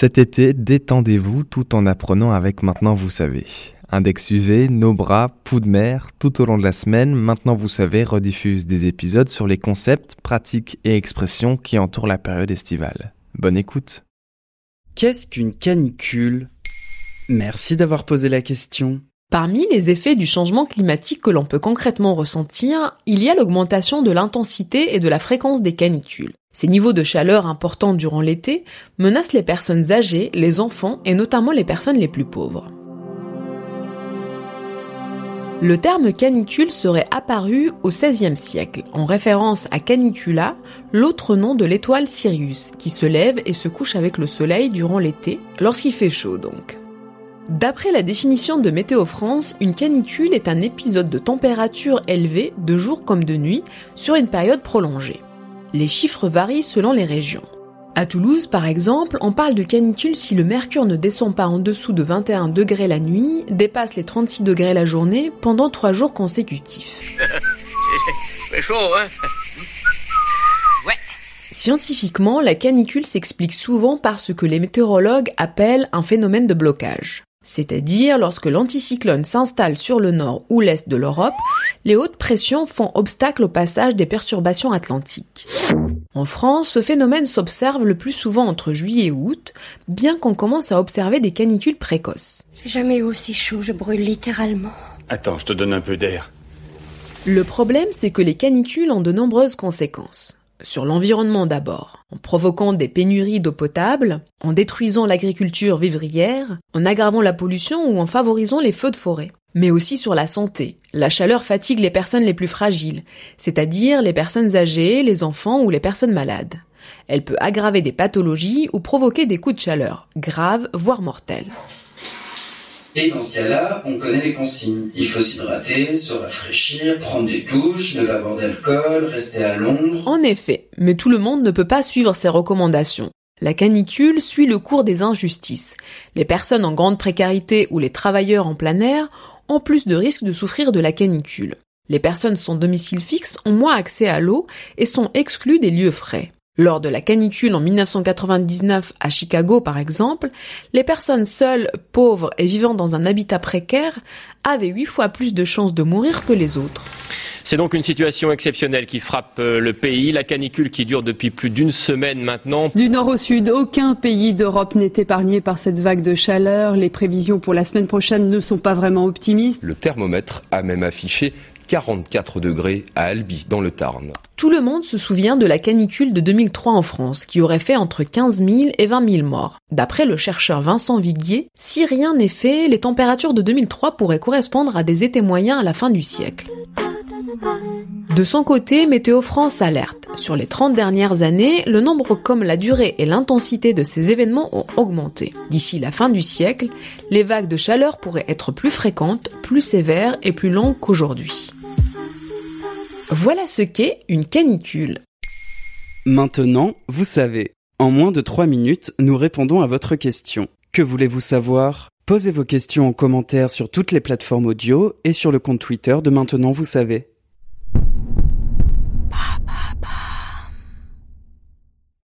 Cet été, détendez-vous tout en apprenant avec Maintenant Vous Savez. Index UV, nos bras, poux de mer, tout au long de la semaine, Maintenant Vous Savez rediffuse des épisodes sur les concepts, pratiques et expressions qui entourent la période estivale. Bonne écoute. Qu'est-ce qu'une canicule? Merci d'avoir posé la question. Parmi les effets du changement climatique que l'on peut concrètement ressentir, il y a l'augmentation de l'intensité et de la fréquence des canicules. Ces niveaux de chaleur importants durant l'été menacent les personnes âgées, les enfants et notamment les personnes les plus pauvres. Le terme canicule serait apparu au XVIe siècle, en référence à Canicula, l'autre nom de l'étoile Sirius, qui se lève et se couche avec le soleil durant l'été, lorsqu'il fait chaud donc. D'après la définition de Météo France, une canicule est un épisode de température élevée de jour comme de nuit sur une période prolongée. Les chiffres varient selon les régions. À Toulouse, par exemple, on parle de canicule si le mercure ne descend pas en dessous de 21 degrés la nuit, dépasse les 36 degrés la journée pendant trois jours consécutifs. C'est chaud, hein? Ouais. Scientifiquement, la canicule s'explique souvent par ce que les météorologues appellent un phénomène de blocage. C'est-à-dire lorsque l'anticyclone s'installe sur le nord ou l'est de l'Europe, les hautes pressions font obstacle au passage des perturbations atlantiques. En France, ce phénomène s'observe le plus souvent entre juillet et août, bien qu'on commence à observer des canicules précoces. J'ai jamais eu aussi chaud, je brûle littéralement. Attends, je te donne un peu d'air. Le problème, c'est que les canicules ont de nombreuses conséquences sur l'environnement d'abord, en provoquant des pénuries d'eau potable, en détruisant l'agriculture vivrière, en aggravant la pollution ou en favorisant les feux de forêt. Mais aussi sur la santé. La chaleur fatigue les personnes les plus fragiles, c'est-à-dire les personnes âgées, les enfants ou les personnes malades. Elle peut aggraver des pathologies ou provoquer des coups de chaleur, graves voire mortels. Et dans ce cas-là, on connaît les consignes. Il faut s'hydrater, se rafraîchir, prendre des douches, ne pas boire d'alcool, rester à l'ombre. En effet, mais tout le monde ne peut pas suivre ces recommandations. La canicule suit le cours des injustices. Les personnes en grande précarité ou les travailleurs en plein air ont plus de risques de souffrir de la canicule. Les personnes sans domicile fixe ont moins accès à l'eau et sont exclues des lieux frais. Lors de la canicule en 1999 à Chicago par exemple, les personnes seules, pauvres et vivant dans un habitat précaire avaient huit fois plus de chances de mourir que les autres. C'est donc une situation exceptionnelle qui frappe euh, le pays, la canicule qui dure depuis plus d'une semaine maintenant. Du nord au sud, aucun pays d'Europe n'est épargné par cette vague de chaleur. Les prévisions pour la semaine prochaine ne sont pas vraiment optimistes. Le thermomètre a même affiché 44 degrés à Albi, dans le Tarn. Tout le monde se souvient de la canicule de 2003 en France, qui aurait fait entre 15 000 et 20 000 morts. D'après le chercheur Vincent Viguier, si rien n'est fait, les températures de 2003 pourraient correspondre à des étés moyens à la fin du siècle. De son côté, Météo France alerte. Sur les 30 dernières années, le nombre comme la durée et l'intensité de ces événements ont augmenté. D'ici la fin du siècle, les vagues de chaleur pourraient être plus fréquentes, plus sévères et plus longues qu'aujourd'hui. Voilà ce qu'est une canicule. Maintenant, vous savez. En moins de 3 minutes, nous répondons à votre question. Que voulez-vous savoir? Posez vos questions en commentaire sur toutes les plateformes audio et sur le compte Twitter de Maintenant, vous savez.